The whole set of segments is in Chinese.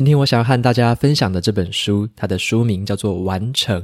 今天我想要和大家分享的这本书，它的书名叫做《完成》。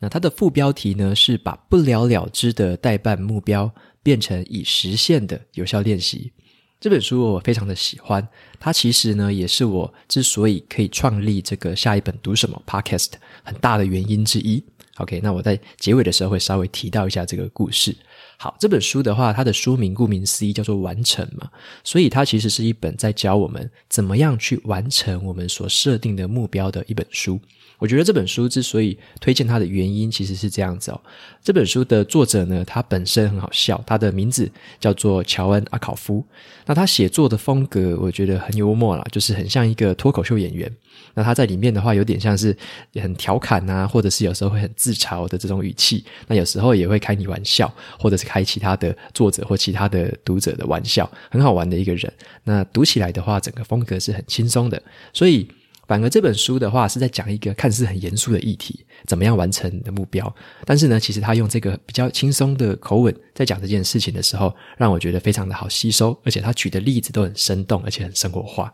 那它的副标题呢，是把不了了之的待办目标变成已实现的有效练习。这本书我非常的喜欢，它其实呢，也是我之所以可以创立这个下一本读什么 Podcast 很大的原因之一。OK，那我在结尾的时候会稍微提到一下这个故事。好，这本书的话，它的书名顾名思义叫做“完成”嘛，所以它其实是一本在教我们怎么样去完成我们所设定的目标的一本书。我觉得这本书之所以推荐它的原因，其实是这样子哦。这本书的作者呢，他本身很好笑，他的名字叫做乔恩·阿考夫。那他写作的风格，我觉得很幽默啦，就是很像一个脱口秀演员。那他在里面的话，有点像是很调侃啊，或者是有时候会很自嘲的这种语气。那有时候也会开你玩笑，或者是开其他的作者或其他的读者的玩笑，很好玩的一个人。那读起来的话，整个风格是很轻松的，所以。反而这本书的话是在讲一个看似很严肃的议题，怎么样完成你的目标？但是呢，其实他用这个比较轻松的口吻在讲这件事情的时候，让我觉得非常的好吸收，而且他举的例子都很生动，而且很生活化。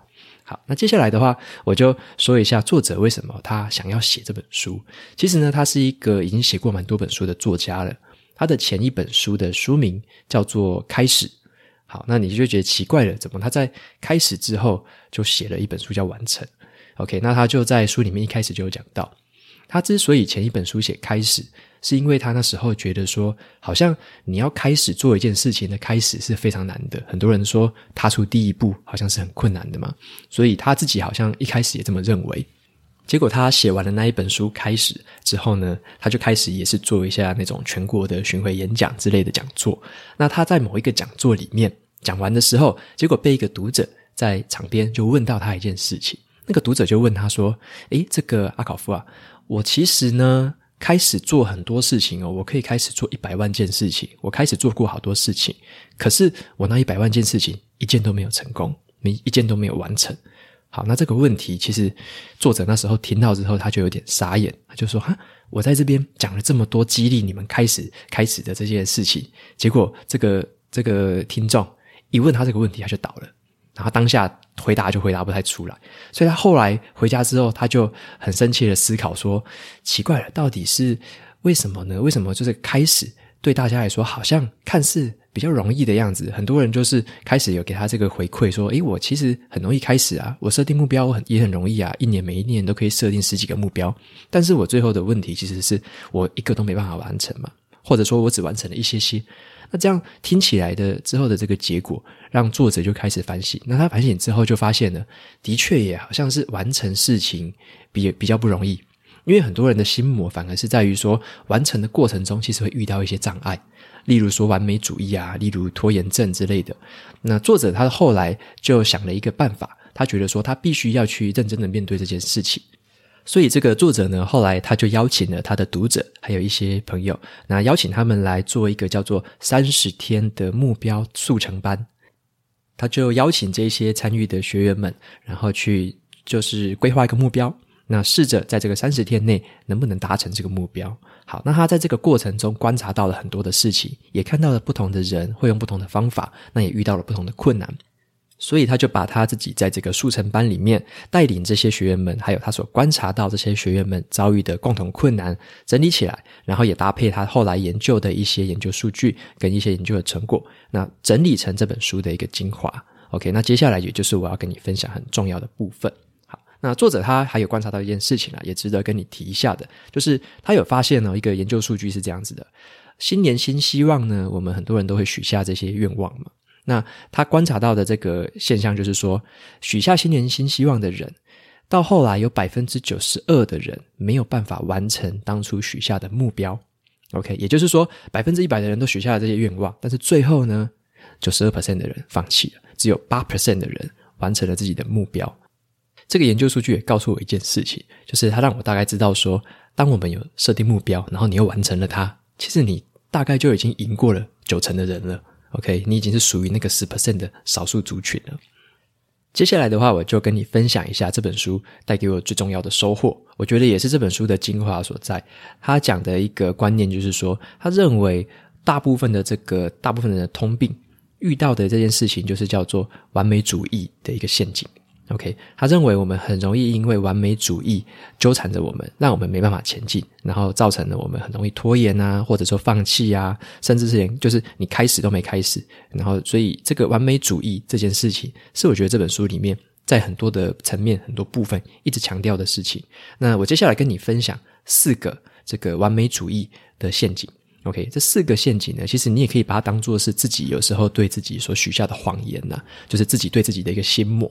好，那接下来的话，我就说一下作者为什么他想要写这本书。其实呢，他是一个已经写过蛮多本书的作家了。他的前一本书的书名叫做《开始》。好，那你就觉得奇怪了，怎么他在开始之后就写了一本书叫《完成》？OK，那他就在书里面一开始就有讲到，他之所以前一本书写开始，是因为他那时候觉得说，好像你要开始做一件事情的开始是非常难的，很多人说踏出第一步好像是很困难的嘛，所以他自己好像一开始也这么认为。结果他写完了那一本书开始之后呢，他就开始也是做一下那种全国的巡回演讲之类的讲座。那他在某一个讲座里面讲完的时候，结果被一个读者在场边就问到他一件事情。那个读者就问他说：“诶，这个阿考夫啊，我其实呢开始做很多事情哦，我可以开始做一百万件事情，我开始做过好多事情，可是我那一百万件事情一件都没有成功，没一件都没有完成。好，那这个问题其实作者那时候听到之后，他就有点傻眼，他就说：哈，我在这边讲了这么多激励你们开始开始的这件事情，结果这个这个听众一问他这个问题，他就倒了。”然后当下回答就回答不太出来，所以他后来回家之后，他就很深切的思考说：奇怪了，到底是为什么呢？为什么就是开始对大家来说好像看似比较容易的样子？很多人就是开始有给他这个回馈说：诶，我其实很容易开始啊，我设定目标很也很容易啊，一年每一年都可以设定十几个目标，但是我最后的问题其实是我一个都没办法完成嘛，或者说我只完成了一些些。那这样听起来的之后的这个结果，让作者就开始反省。那他反省之后就发现呢，的确也好像是完成事情比比较不容易，因为很多人的心魔反而是在于说，完成的过程中其实会遇到一些障碍，例如说完美主义啊，例如拖延症之类的。那作者他后来就想了一个办法，他觉得说他必须要去认真的面对这件事情。所以这个作者呢，后来他就邀请了他的读者，还有一些朋友，那邀请他们来做一个叫做三十天的目标速成班。他就邀请这些参与的学员们，然后去就是规划一个目标，那试着在这个三十天内能不能达成这个目标。好，那他在这个过程中观察到了很多的事情，也看到了不同的人会用不同的方法，那也遇到了不同的困难。所以他就把他自己在这个速成班里面带领这些学员们，还有他所观察到这些学员们遭遇的共同困难整理起来，然后也搭配他后来研究的一些研究数据跟一些研究的成果，那整理成这本书的一个精华。OK，那接下来也就是我要跟你分享很重要的部分。好，那作者他还有观察到一件事情啊，也值得跟你提一下的，就是他有发现呢，一个研究数据是这样子的：新年新希望呢，我们很多人都会许下这些愿望嘛。那他观察到的这个现象就是说，许下新年新希望的人，到后来有百分之九十二的人没有办法完成当初许下的目标。OK，也就是说，百分之一百的人都许下了这些愿望，但是最后呢，九十二 percent 的人放弃了，只有八 percent 的人完成了自己的目标。这个研究数据也告诉我一件事情，就是它让我大概知道说，当我们有设定目标，然后你又完成了它，其实你大概就已经赢过了九成的人了。OK，你已经是属于那个十 percent 的少数族群了。接下来的话，我就跟你分享一下这本书带给我最重要的收获。我觉得也是这本书的精华所在。他讲的一个观念就是说，他认为大部分的这个大部分人的通病遇到的这件事情，就是叫做完美主义的一个陷阱。OK，他认为我们很容易因为完美主义纠缠着我们，让我们没办法前进，然后造成了我们很容易拖延啊，或者说放弃啊，甚至是连就是你开始都没开始。然后，所以这个完美主义这件事情，是我觉得这本书里面在很多的层面、很多部分一直强调的事情。那我接下来跟你分享四个这个完美主义的陷阱。OK，这四个陷阱呢，其实你也可以把它当做是自己有时候对自己所许下的谎言呐，就是自己对自己的一个心魔。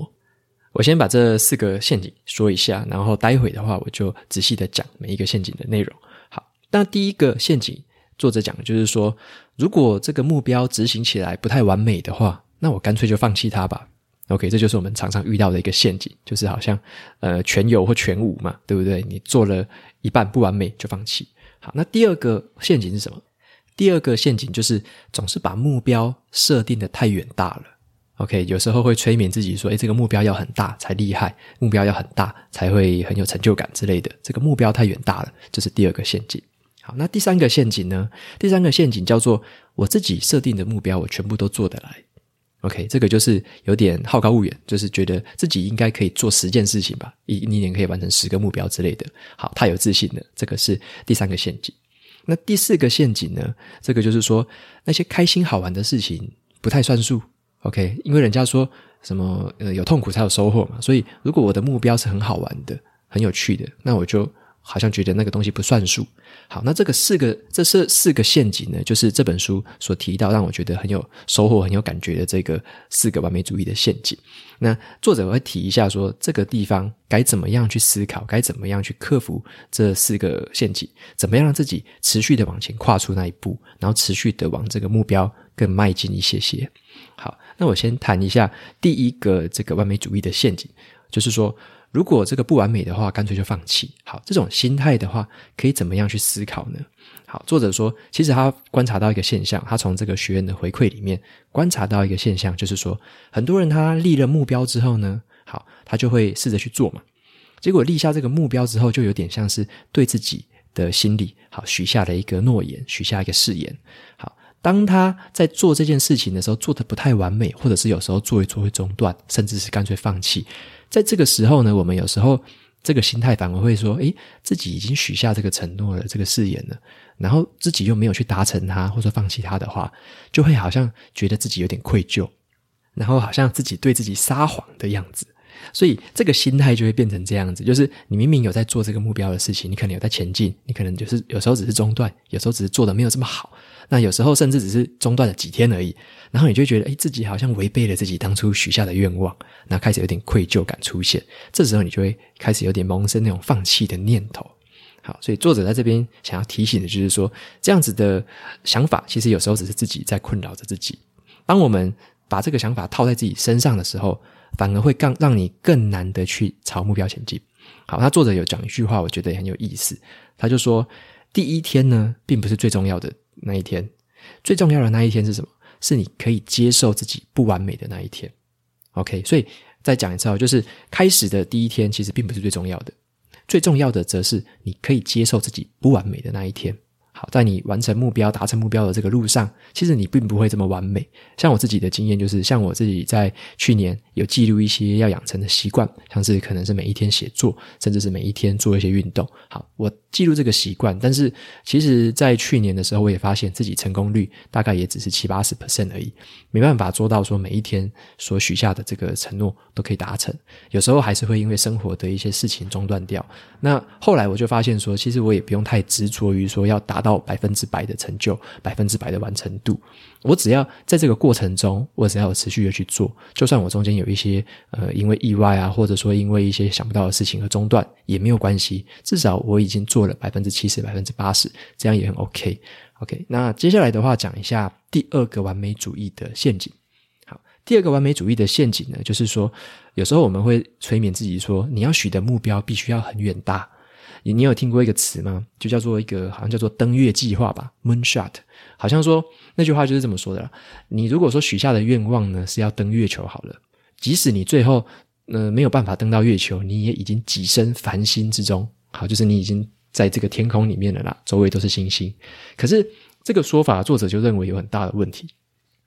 我先把这四个陷阱说一下，然后待会的话，我就仔细的讲每一个陷阱的内容。好，那第一个陷阱，作者讲的就是说，如果这个目标执行起来不太完美的话，那我干脆就放弃它吧。OK，这就是我们常常遇到的一个陷阱，就是好像呃全有或全无嘛，对不对？你做了一半不完美就放弃。好，那第二个陷阱是什么？第二个陷阱就是总是把目标设定得太远大了。OK，有时候会催眠自己说：“诶，这个目标要很大才厉害，目标要很大才会很有成就感之类的。这个目标太远大了，这是第二个陷阱。好，那第三个陷阱呢？第三个陷阱叫做我自己设定的目标，我全部都做得来。OK，这个就是有点好高骛远，就是觉得自己应该可以做十件事情吧，一一年可以完成十个目标之类的。好，太有自信了，这个是第三个陷阱。那第四个陷阱呢？这个就是说那些开心好玩的事情不太算数。OK，因为人家说什么呃有痛苦才有收获嘛，所以如果我的目标是很好玩的、很有趣的，那我就好像觉得那个东西不算数。好，那这个四个这是四个陷阱呢，就是这本书所提到让我觉得很有收获、很有感觉的这个四个完美主义的陷阱。那作者会提一下说，这个地方该怎么样去思考，该怎么样去克服这四个陷阱，怎么样让自己持续的往前跨出那一步，然后持续的往这个目标更迈进一些些。好。那我先谈一下第一个这个完美主义的陷阱，就是说，如果这个不完美的话，干脆就放弃。好，这种心态的话，可以怎么样去思考呢？好，作者说，其实他观察到一个现象，他从这个学员的回馈里面观察到一个现象，就是说，很多人他立了目标之后呢，好，他就会试着去做嘛，结果立下这个目标之后，就有点像是对自己的心里好许下了一个诺言，许下一个誓言，好。当他在做这件事情的时候，做得不太完美，或者是有时候做一做会中断，甚至是干脆放弃。在这个时候呢，我们有时候这个心态反而会说：“诶，自己已经许下这个承诺了，这个誓言了，然后自己又没有去达成它，或者放弃它的话，就会好像觉得自己有点愧疚，然后好像自己对自己撒谎的样子。所以这个心态就会变成这样子：就是你明明有在做这个目标的事情，你可能有在前进，你可能就是有时候只是中断，有时候只是做得没有这么好。”那有时候甚至只是中断了几天而已，然后你就觉得，诶，自己好像违背了自己当初许下的愿望，那开始有点愧疚感出现。这时候你就会开始有点萌生那种放弃的念头。好，所以作者在这边想要提醒的就是说，这样子的想法其实有时候只是自己在困扰着自己。当我们把这个想法套在自己身上的时候，反而会更让你更难的去朝目标前进。好，那作者有讲一句话，我觉得很有意思，他就说，第一天呢，并不是最重要的。那一天，最重要的那一天是什么？是你可以接受自己不完美的那一天。OK，所以再讲一次哦，就是开始的第一天其实并不是最重要的，最重要的则是你可以接受自己不完美的那一天。好，在你完成目标、达成目标的这个路上，其实你并不会这么完美。像我自己的经验就是，像我自己在去年有记录一些要养成的习惯，像是可能是每一天写作，甚至是每一天做一些运动。好，我记录这个习惯，但是其实在去年的时候，我也发现自己成功率大概也只是七八十 percent 而已，没办法做到说每一天所许下的这个承诺都可以达成。有时候还是会因为生活的一些事情中断掉。那后来我就发现说，其实我也不用太执着于说要达到。百分之百的成就，百分之百的完成度。我只要在这个过程中，我只要持续的去做，就算我中间有一些呃，因为意外啊，或者说因为一些想不到的事情而中断，也没有关系。至少我已经做做了百分之七十、百分之八十，这样也很 OK。OK，那接下来的话，讲一下第二个完美主义的陷阱。好，第二个完美主义的陷阱呢，就是说，有时候我们会催眠自己说，你要许的目标必须要很远大。你你有听过一个词吗？就叫做一个好像叫做登月计划吧，Moonshot。好像说那句话就是这么说的啦。你如果说许下的愿望呢是要登月球好了，即使你最后呃没有办法登到月球，你也已经跻身繁星之中。好，就是你已经在这个天空里面的啦，周围都是星星。可是这个说法，作者就认为有很大的问题。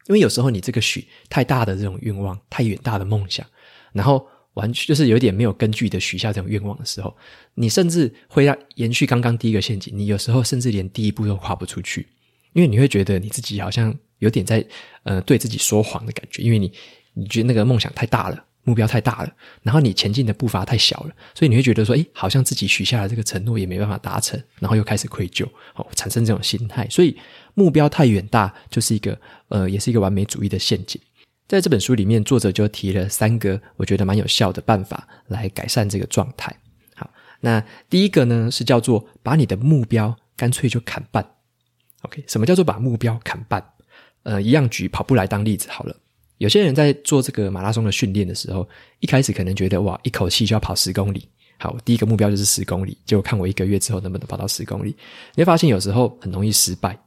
因为有时候你这个许太大的这种愿望，太远大的梦想，然后完全就是有点没有根据的许下这种愿望的时候，你甚至会让延续刚刚第一个陷阱，你有时候甚至连第一步都跨不出去，因为你会觉得你自己好像有点在呃对自己说谎的感觉，因为你你觉得那个梦想太大了。目标太大了，然后你前进的步伐太小了，所以你会觉得说，诶，好像自己许下的这个承诺也没办法达成，然后又开始愧疚，哦，产生这种心态。所以目标太远大，就是一个呃，也是一个完美主义的陷阱。在这本书里面，作者就提了三个我觉得蛮有效的办法来改善这个状态。好，那第一个呢是叫做把你的目标干脆就砍半。OK，什么叫做把目标砍半？呃，一样举跑步来当例子好了。有些人在做这个马拉松的训练的时候，一开始可能觉得哇，一口气就要跑十公里，好，第一个目标就是十公里，就看我一个月之后能不能跑到十公里。你会发现有时候很容易失败，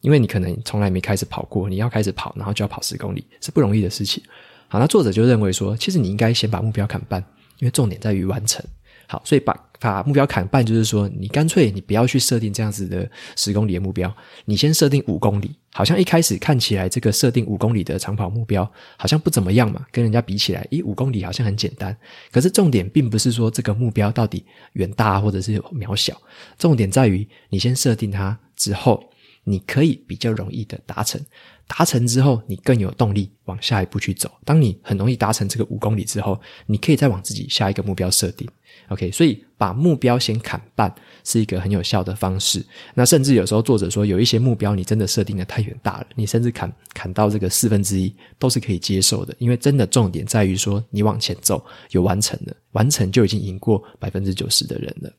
因为你可能从来没开始跑过，你要开始跑，然后就要跑十公里，是不容易的事情。好，那作者就认为说，其实你应该先把目标砍半，因为重点在于完成。好，所以把把目标砍半，就是说你干脆你不要去设定这样子的十公里的目标，你先设定五公里。好像一开始看起来这个设定五公里的长跑目标好像不怎么样嘛，跟人家比起来，咦，五公里好像很简单。可是重点并不是说这个目标到底远大或者是渺小，重点在于你先设定它之后，你可以比较容易的达成。达成之后，你更有动力往下一步去走。当你很容易达成这个五公里之后，你可以再往自己下一个目标设定。OK，所以把目标先砍半是一个很有效的方式。那甚至有时候作者说，有一些目标你真的设定的太远大了，你甚至砍砍到这个四分之一都是可以接受的。因为真的重点在于说，你往前走有完成了，完成就已经赢过百分之九十的人了。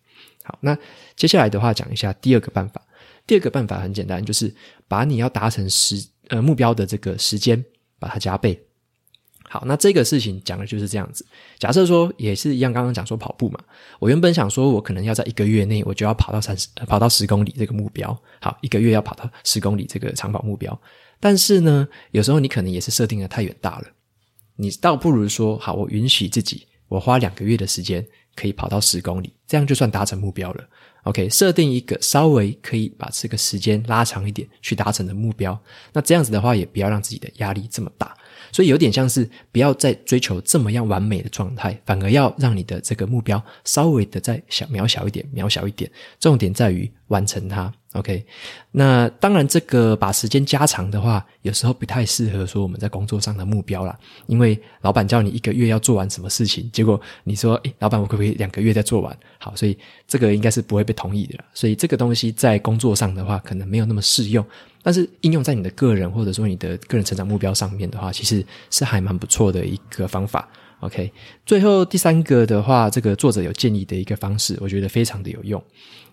好，那接下来的话讲一下第二个办法。第二个办法很简单，就是把你要达成时呃目标的这个时间把它加倍。好，那这个事情讲的就是这样子。假设说也是一样，刚刚讲说跑步嘛，我原本想说我可能要在一个月内我就要跑到三十跑到十公里这个目标。好，一个月要跑到十公里这个长跑目标。但是呢，有时候你可能也是设定的太远大了。你倒不如说，好，我允许自己，我花两个月的时间可以跑到十公里，这样就算达成目标了。OK，设定一个稍微可以把这个时间拉长一点去达成的目标。那这样子的话，也不要让自己的压力这么大。所以有点像是不要再追求这么样完美的状态，反而要让你的这个目标稍微的再小渺小一点，渺小一点。重点在于完成它。OK，那当然这个把时间加长的话，有时候不太适合说我们在工作上的目标啦，因为老板叫你一个月要做完什么事情，结果你说，诶，老板我可不可以两个月再做完？好，所以这个应该是不会被同意的啦。所以这个东西在工作上的话，可能没有那么适用。但是应用在你的个人或者说你的个人成长目标上面的话，其实是还蛮不错的一个方法。OK，最后第三个的话，这个作者有建议的一个方式，我觉得非常的有用，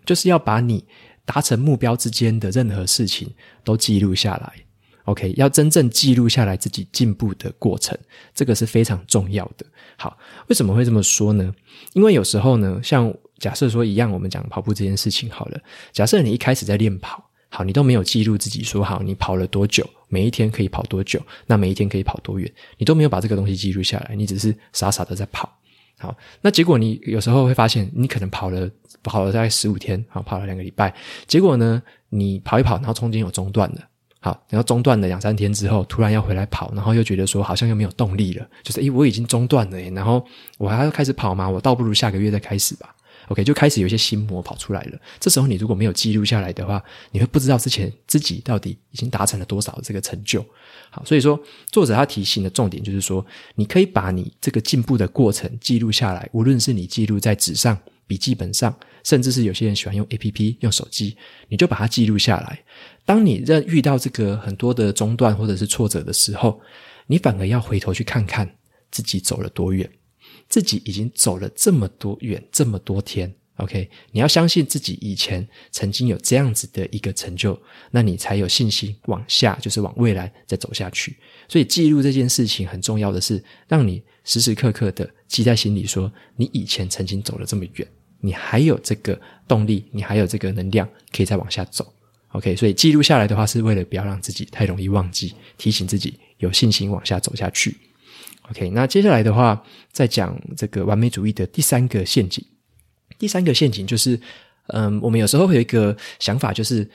就是要把你达成目标之间的任何事情都记录下来。OK，要真正记录下来自己进步的过程，这个是非常重要的。好，为什么会这么说呢？因为有时候呢，像假设说一样，我们讲跑步这件事情好了，假设你一开始在练跑。好，你都没有记录自己说好，你跑了多久，每一天可以跑多久，那每一天可以跑多远，你都没有把这个东西记录下来，你只是傻傻的在跑。好，那结果你有时候会发现，你可能跑了跑了大概十五天，好，跑了两个礼拜，结果呢，你跑一跑，然后中间有中断的，好，然后中断了两三天之后，突然要回来跑，然后又觉得说好像又没有动力了，就是诶，我已经中断了，然后我还要开始跑吗？我倒不如下个月再开始吧。OK，就开始有一些心魔跑出来了。这时候你如果没有记录下来的话，你会不知道之前自己到底已经达成了多少这个成就。好，所以说作者他提醒的重点就是说，你可以把你这个进步的过程记录下来，无论是你记录在纸上、笔记本上，甚至是有些人喜欢用 APP、用手机，你就把它记录下来。当你在遇到这个很多的中断或者是挫折的时候，你反而要回头去看看自己走了多远。自己已经走了这么多远，这么多天 OK，你要相信自己以前曾经有这样子的一个成就，那你才有信心往下，就是往未来再走下去。所以记录这件事情很重要的是，让你时时刻刻的记在心里，说你以前曾经走了这么远，你还有这个动力，你还有这个能量可以再往下走。OK，所以记录下来的话，是为了不要让自己太容易忘记，提醒自己有信心往下走下去。OK，那接下来的话，再讲这个完美主义的第三个陷阱。第三个陷阱就是，嗯，我们有时候会有一个想法，就是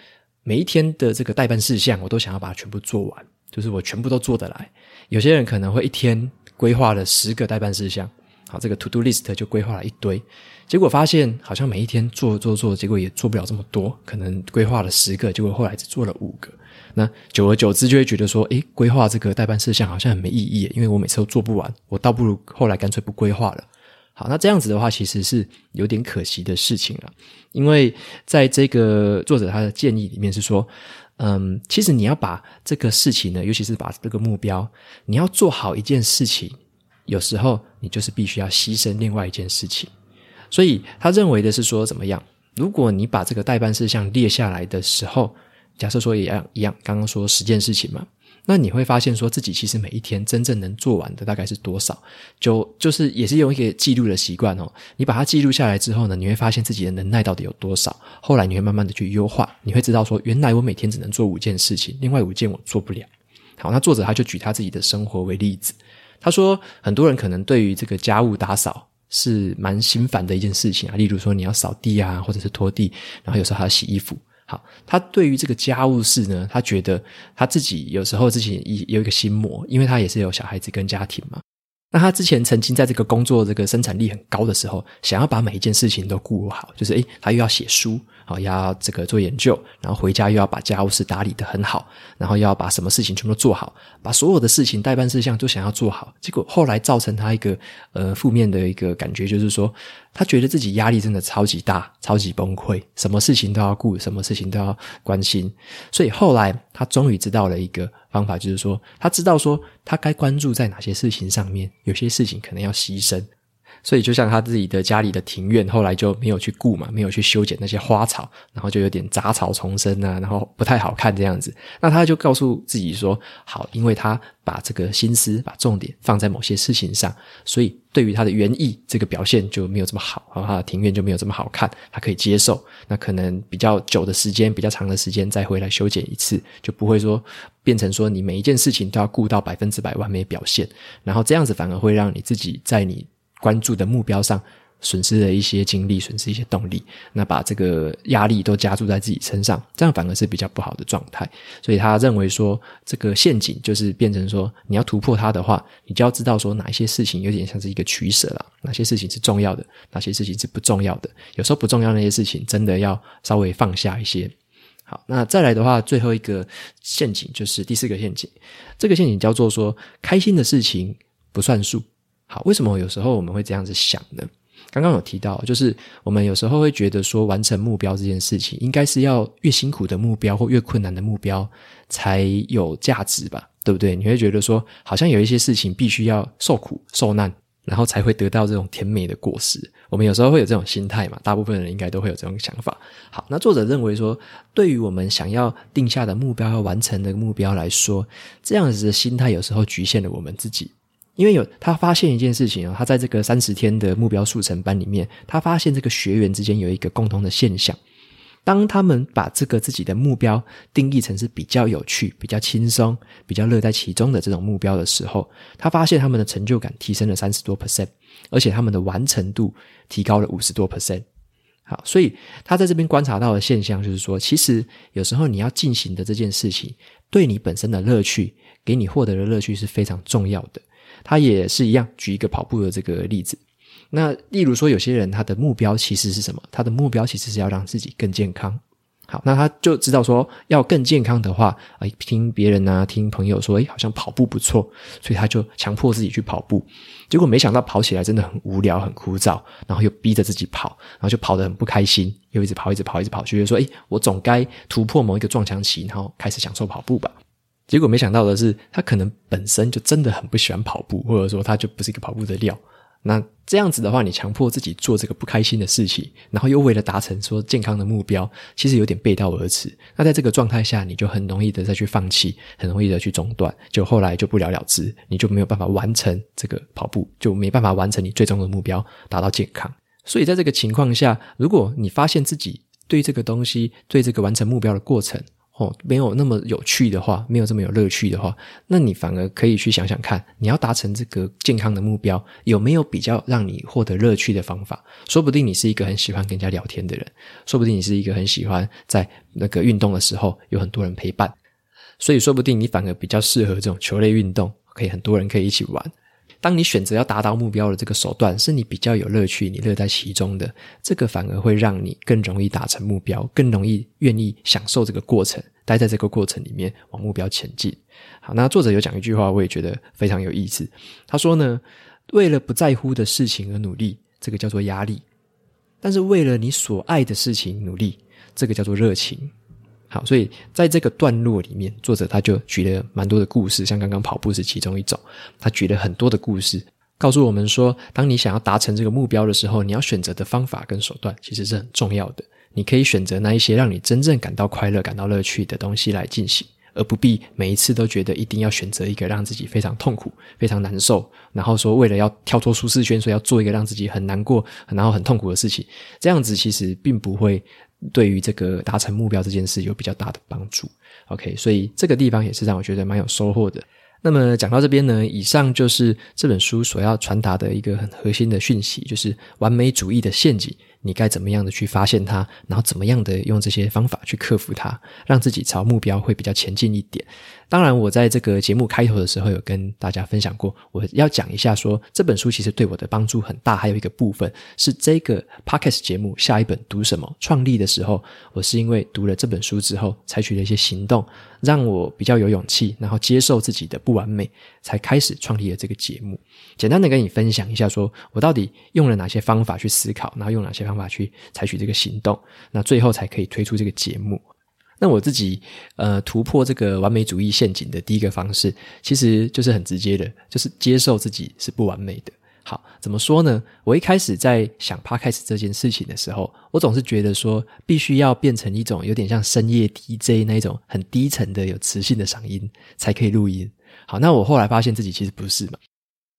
每一天的这个待办事项，我都想要把它全部做完，就是我全部都做得来。有些人可能会一天规划了十个待办事项，好，这个 to do list 就规划了一堆，结果发现好像每一天做做做，结果也做不了这么多，可能规划了十个，结果后来只做了五个。那久而久之就会觉得说，诶，规划这个待办事项好像很没意义，因为我每次都做不完，我倒不如后来干脆不规划了。好，那这样子的话，其实是有点可惜的事情了，因为在这个作者他的建议里面是说，嗯，其实你要把这个事情呢，尤其是把这个目标，你要做好一件事情，有时候你就是必须要牺牲另外一件事情。所以他认为的是说，怎么样？如果你把这个待办事项列下来的时候，假设说也一样一样，刚刚说十件事情嘛。那你会发现，说自己其实每一天真正能做完的大概是多少？就就是也是用一个记录的习惯哦。你把它记录下来之后呢，你会发现自己的能耐到底有多少。后来你会慢慢的去优化，你会知道说，原来我每天只能做五件事情，另外五件我做不了。好，那作者他就举他自己的生活为例子。他说，很多人可能对于这个家务打扫是蛮心烦的一件事情啊，例如说你要扫地啊，或者是拖地，然后有时候还要洗衣服。好，他对于这个家务事呢，他觉得他自己有时候自己有一个心魔，因为他也是有小孩子跟家庭嘛。那他之前曾经在这个工作这个生产力很高的时候，想要把每一件事情都顾好，就是诶，他又要写书。好，要这个做研究，然后回家又要把家务事打理得很好，然后又要把什么事情全部做好，把所有的事情待办事项都想要做好，结果后来造成他一个呃负面的一个感觉，就是说他觉得自己压力真的超级大，超级崩溃，什么事情都要顾，什么事情都要关心，所以后来他终于知道了一个方法，就是说他知道说他该关注在哪些事情上面，有些事情可能要牺牲。所以，就像他自己的家里的庭院，后来就没有去顾嘛，没有去修剪那些花草，然后就有点杂草丛生啊，然后不太好看这样子。那他就告诉自己说：“好，因为他把这个心思、把重点放在某些事情上，所以对于他的园艺这个表现就没有这么好，然后他的庭院就没有这么好看，他可以接受。那可能比较久的时间、比较长的时间再回来修剪一次，就不会说变成说你每一件事情都要顾到百分之百完美表现，然后这样子反而会让你自己在你。”关注的目标上，损失了一些精力，损失一些动力，那把这个压力都加注在自己身上，这样反而是比较不好的状态。所以他认为说，这个陷阱就是变成说，你要突破它的话，你就要知道说，哪一些事情有点像是一个取舍了，哪些事情是重要的，哪些事情是不重要的。有时候不重要那些事情，真的要稍微放下一些。好，那再来的话，最后一个陷阱就是第四个陷阱，这个陷阱叫做说，开心的事情不算数。好，为什么有时候我们会这样子想呢？刚刚有提到，就是我们有时候会觉得说，完成目标这件事情，应该是要越辛苦的目标或越困难的目标才有价值吧？对不对？你会觉得说，好像有一些事情必须要受苦受难，然后才会得到这种甜美的果实。我们有时候会有这种心态嘛？大部分人应该都会有这种想法。好，那作者认为说，对于我们想要定下的目标要完成的目标来说，这样子的心态有时候局限了我们自己。因为有他发现一件事情啊，他在这个三十天的目标速成班里面，他发现这个学员之间有一个共同的现象：当他们把这个自己的目标定义成是比较有趣、比较轻松、比较乐在其中的这种目标的时候，他发现他们的成就感提升了三十多 percent，而且他们的完成度提高了五十多 percent。好，所以他在这边观察到的现象就是说，其实有时候你要进行的这件事情，对你本身的乐趣，给你获得的乐趣是非常重要的。他也是一样，举一个跑步的这个例子。那例如说，有些人他的目标其实是什么？他的目标其实是要让自己更健康。好，那他就知道说，要更健康的话，哎，听别人啊，听朋友说，哎，好像跑步不错，所以他就强迫自己去跑步。结果没想到跑起来真的很无聊、很枯燥，然后又逼着自己跑，然后就跑得很不开心，又一直跑、一直跑、一直跑，就觉得说，哎，我总该突破某一个撞墙期，然后开始享受跑步吧。结果没想到的是，他可能本身就真的很不喜欢跑步，或者说他就不是一个跑步的料。那这样子的话，你强迫自己做这个不开心的事情，然后又为了达成说健康的目标，其实有点背道而驰。那在这个状态下，你就很容易的再去放弃，很容易的去中断，就后来就不了了之，你就没有办法完成这个跑步，就没办法完成你最终的目标，达到健康。所以在这个情况下，如果你发现自己对这个东西，对这个完成目标的过程，没有那么有趣的话，没有这么有乐趣的话，那你反而可以去想想看，你要达成这个健康的目标，有没有比较让你获得乐趣的方法？说不定你是一个很喜欢跟人家聊天的人，说不定你是一个很喜欢在那个运动的时候有很多人陪伴，所以说不定你反而比较适合这种球类运动，可以很多人可以一起玩。当你选择要达到目标的这个手段是你比较有乐趣、你乐在其中的，这个反而会让你更容易达成目标，更容易愿意享受这个过程，待在这个过程里面往目标前进。好，那作者有讲一句话，我也觉得非常有意思。他说呢，为了不在乎的事情而努力，这个叫做压力；但是为了你所爱的事情努力，这个叫做热情。好，所以在这个段落里面，作者他就举了蛮多的故事，像刚刚跑步是其中一种，他举了很多的故事，告诉我们说，当你想要达成这个目标的时候，你要选择的方法跟手段其实是很重要的。你可以选择那一些让你真正感到快乐、感到乐趣的东西来进行，而不必每一次都觉得一定要选择一个让自己非常痛苦、非常难受，然后说为了要跳脱舒适圈，所以要做一个让自己很难过、然后很痛苦的事情，这样子其实并不会。对于这个达成目标这件事有比较大的帮助，OK，所以这个地方也是让我觉得蛮有收获的。那么讲到这边呢，以上就是这本书所要传达的一个很核心的讯息，就是完美主义的陷阱。你该怎么样的去发现它，然后怎么样的用这些方法去克服它，让自己朝目标会比较前进一点。当然，我在这个节目开头的时候有跟大家分享过，我要讲一下说这本书其实对我的帮助很大。还有一个部分是这个 Podcast 节目下一本读什么创立的时候，我是因为读了这本书之后，采取了一些行动，让我比较有勇气，然后接受自己的不完美，才开始创立了这个节目。简单的跟你分享一下说，说我到底用了哪些方法去思考，然后用哪些方法去采取这个行动，那最后才可以推出这个节目。那我自己呃突破这个完美主义陷阱的第一个方式，其实就是很直接的，就是接受自己是不完美的。好，怎么说呢？我一开始在想 Podcast 这件事情的时候，我总是觉得说，必须要变成一种有点像深夜 DJ 那一种很低沉的有磁性的嗓音才可以录音。好，那我后来发现自己其实不是嘛。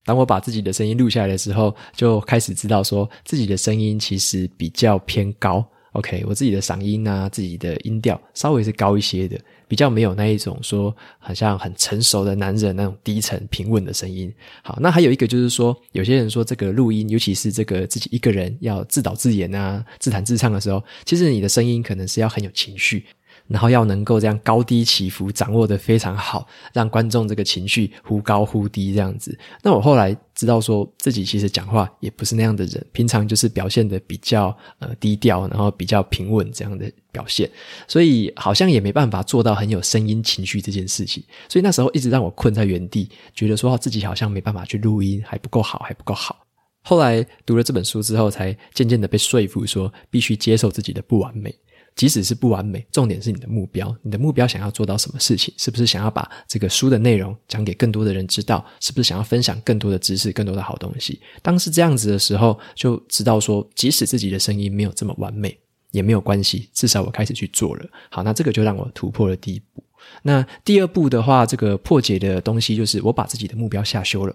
当我把自己的声音录下来的时候，就开始知道说自己的声音其实比较偏高。OK，我自己的嗓音啊，自己的音调稍微是高一些的，比较没有那一种说好像很成熟的男人那种低沉平稳的声音。好，那还有一个就是说，有些人说这个录音，尤其是这个自己一个人要自导自演啊、自弹自唱的时候，其实你的声音可能是要很有情绪。然后要能够这样高低起伏掌握得非常好，让观众这个情绪忽高忽低这样子。那我后来知道说自己其实讲话也不是那样的人，平常就是表现得比较呃低调，然后比较平稳这样的表现，所以好像也没办法做到很有声音情绪这件事情。所以那时候一直让我困在原地，觉得说自己好像没办法去录音，还不够好，还不够好。后来读了这本书之后，才渐渐的被说服说必须接受自己的不完美。即使是不完美，重点是你的目标。你的目标想要做到什么事情？是不是想要把这个书的内容讲给更多的人知道？是不是想要分享更多的知识、更多的好东西？当是这样子的时候，就知道说，即使自己的声音没有这么完美，也没有关系。至少我开始去做了。好，那这个就让我突破了第一步。那第二步的话，这个破解的东西就是我把自己的目标下修了。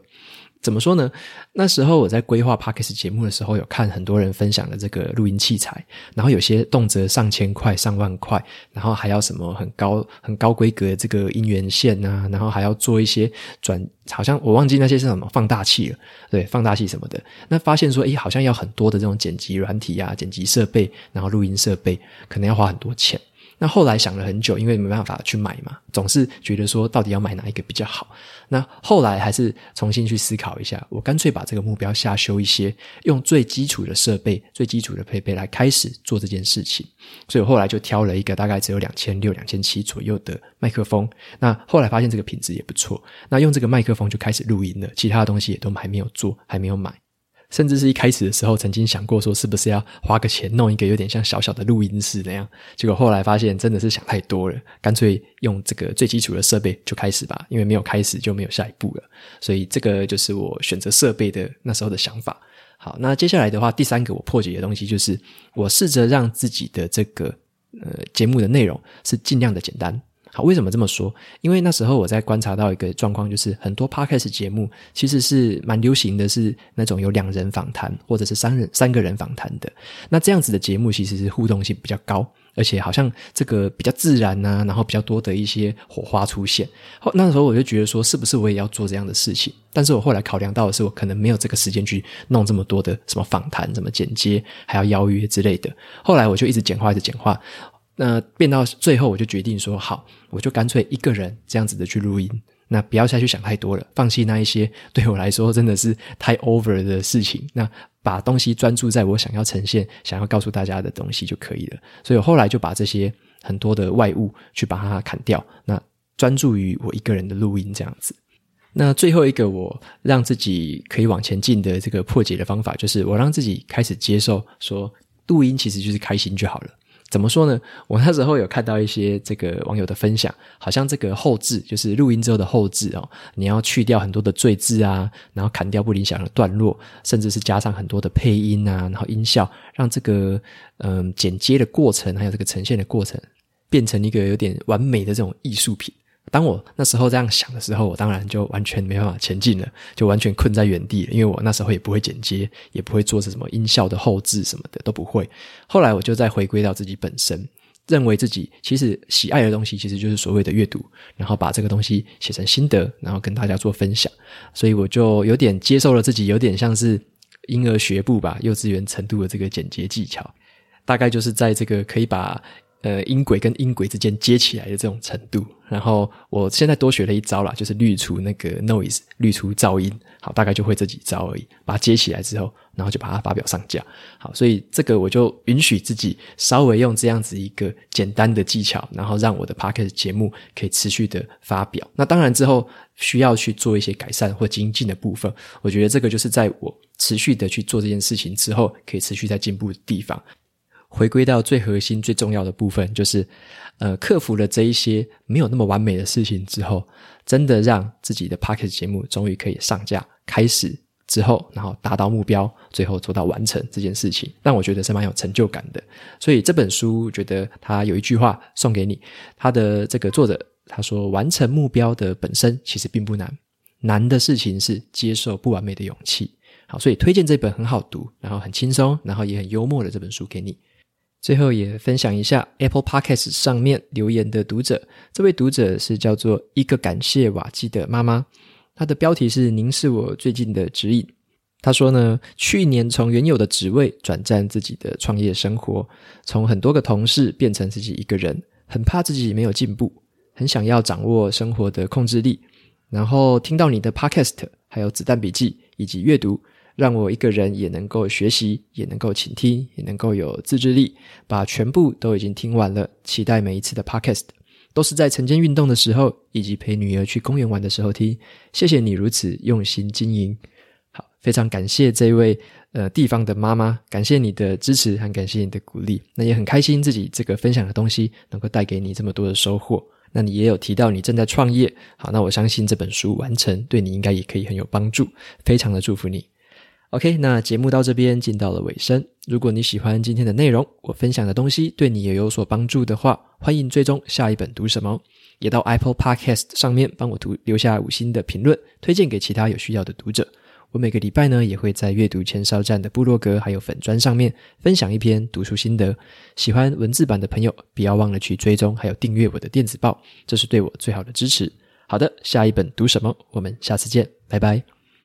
怎么说呢？那时候我在规划 Podcast 节目的时候，有看很多人分享的这个录音器材，然后有些动辄上千块、上万块，然后还要什么很高、很高规格的这个音源线啊，然后还要做一些转，好像我忘记那些是什么放大器了，对，放大器什么的。那发现说，诶，好像要很多的这种剪辑软体啊、剪辑设备，然后录音设备，可能要花很多钱。那后来想了很久，因为没办法去买嘛，总是觉得说到底要买哪一个比较好。那后来还是重新去思考一下，我干脆把这个目标下修一些，用最基础的设备、最基础的配备来开始做这件事情。所以我后来就挑了一个大概只有两千六、两千七左右的麦克风。那后来发现这个品质也不错，那用这个麦克风就开始录音了，其他的东西也都还没有做，还没有买。甚至是一开始的时候曾经想过说，是不是要花个钱弄一个有点像小小的录音室那样？结果后来发现真的是想太多了，干脆用这个最基础的设备就开始吧，因为没有开始就没有下一步了。所以这个就是我选择设备的那时候的想法。好，那接下来的话，第三个我破解的东西就是我试着让自己的这个呃节目的内容是尽量的简单。好，为什么这么说？因为那时候我在观察到一个状况，就是很多 podcast 节目其实是蛮流行的，是那种有两人访谈或者是三人三个人访谈的。那这样子的节目其实是互动性比较高，而且好像这个比较自然呐，然后比较多的一些火花出现。后那时候我就觉得说，是不是我也要做这样的事情？但是我后来考量到的是，我可能没有这个时间去弄这么多的什么访谈、什么剪接，还要邀约之类的。后来我就一直简化，一直简化。那变到最后，我就决定说好，我就干脆一个人这样子的去录音，那不要再去想太多了，放弃那一些对我来说真的是太 over 的事情，那把东西专注在我想要呈现、想要告诉大家的东西就可以了。所以我后来就把这些很多的外物去把它砍掉，那专注于我一个人的录音这样子。那最后一个我让自己可以往前进的这个破解的方法，就是我让自己开始接受说，录音其实就是开心就好了。怎么说呢？我那时候有看到一些这个网友的分享，好像这个后置就是录音之后的后置哦，你要去掉很多的赘字啊，然后砍掉不理想的段落，甚至是加上很多的配音啊，然后音效，让这个嗯剪接的过程还有这个呈现的过程，变成一个有点完美的这种艺术品。当我那时候这样想的时候，我当然就完全没办法前进了，就完全困在原地了。因为我那时候也不会剪接，也不会做什么音效的后置什么的都不会。后来我就再回归到自己本身，认为自己其实喜爱的东西，其实就是所谓的阅读，然后把这个东西写成心得，然后跟大家做分享。所以我就有点接受了自己，有点像是婴儿学步吧，幼稚园程度的这个剪接技巧，大概就是在这个可以把。呃，音轨跟音轨之间接起来的这种程度，然后我现在多学了一招啦，就是滤除那个 noise，滤除噪音，好，大概就会这几招而已。把它接起来之后，然后就把它发表上架，好，所以这个我就允许自己稍微用这样子一个简单的技巧，然后让我的 podcast 节目可以持续的发表。那当然之后需要去做一些改善或精进的部分，我觉得这个就是在我持续的去做这件事情之后，可以持续在进步的地方。回归到最核心、最重要的部分，就是，呃，克服了这一些没有那么完美的事情之后，真的让自己的 Podcast 节目终于可以上架，开始之后，然后达到目标，最后做到完成这件事情，让我觉得是蛮有成就感的。所以这本书，觉得他有一句话送给你，他的这个作者他说：“完成目标的本身其实并不难，难的事情是接受不完美的勇气。”好，所以推荐这本很好读，然后很轻松，然后也很幽默的这本书给你。最后也分享一下 Apple Podcast 上面留言的读者，这位读者是叫做一个感谢瓦基的妈妈，她的标题是“您是我最近的指引”。她说呢，去年从原有的职位转战自己的创业生活，从很多个同事变成自己一个人，很怕自己没有进步，很想要掌握生活的控制力，然后听到你的 Podcast，还有子弹笔记以及阅读。让我一个人也能够学习，也能够倾听，也能够有自制力，把全部都已经听完了。期待每一次的 podcast，都是在晨间运动的时候，以及陪女儿去公园玩的时候听。谢谢你如此用心经营，好，非常感谢这位呃地方的妈妈，感谢你的支持，和感谢你的鼓励。那也很开心自己这个分享的东西能够带给你这么多的收获。那你也有提到你正在创业，好，那我相信这本书完成对你应该也可以很有帮助，非常的祝福你。OK，那节目到这边进到了尾声。如果你喜欢今天的内容，我分享的东西对你也有所帮助的话，欢迎追踪下一本读什么，也到 Apple Podcast 上面帮我读留下五星的评论，推荐给其他有需要的读者。我每个礼拜呢也会在阅读前哨站的部落格还有粉砖上面分享一篇读书心得。喜欢文字版的朋友，不要忘了去追踪还有订阅我的电子报，这是对我最好的支持。好的，下一本读什么？我们下次见，拜拜。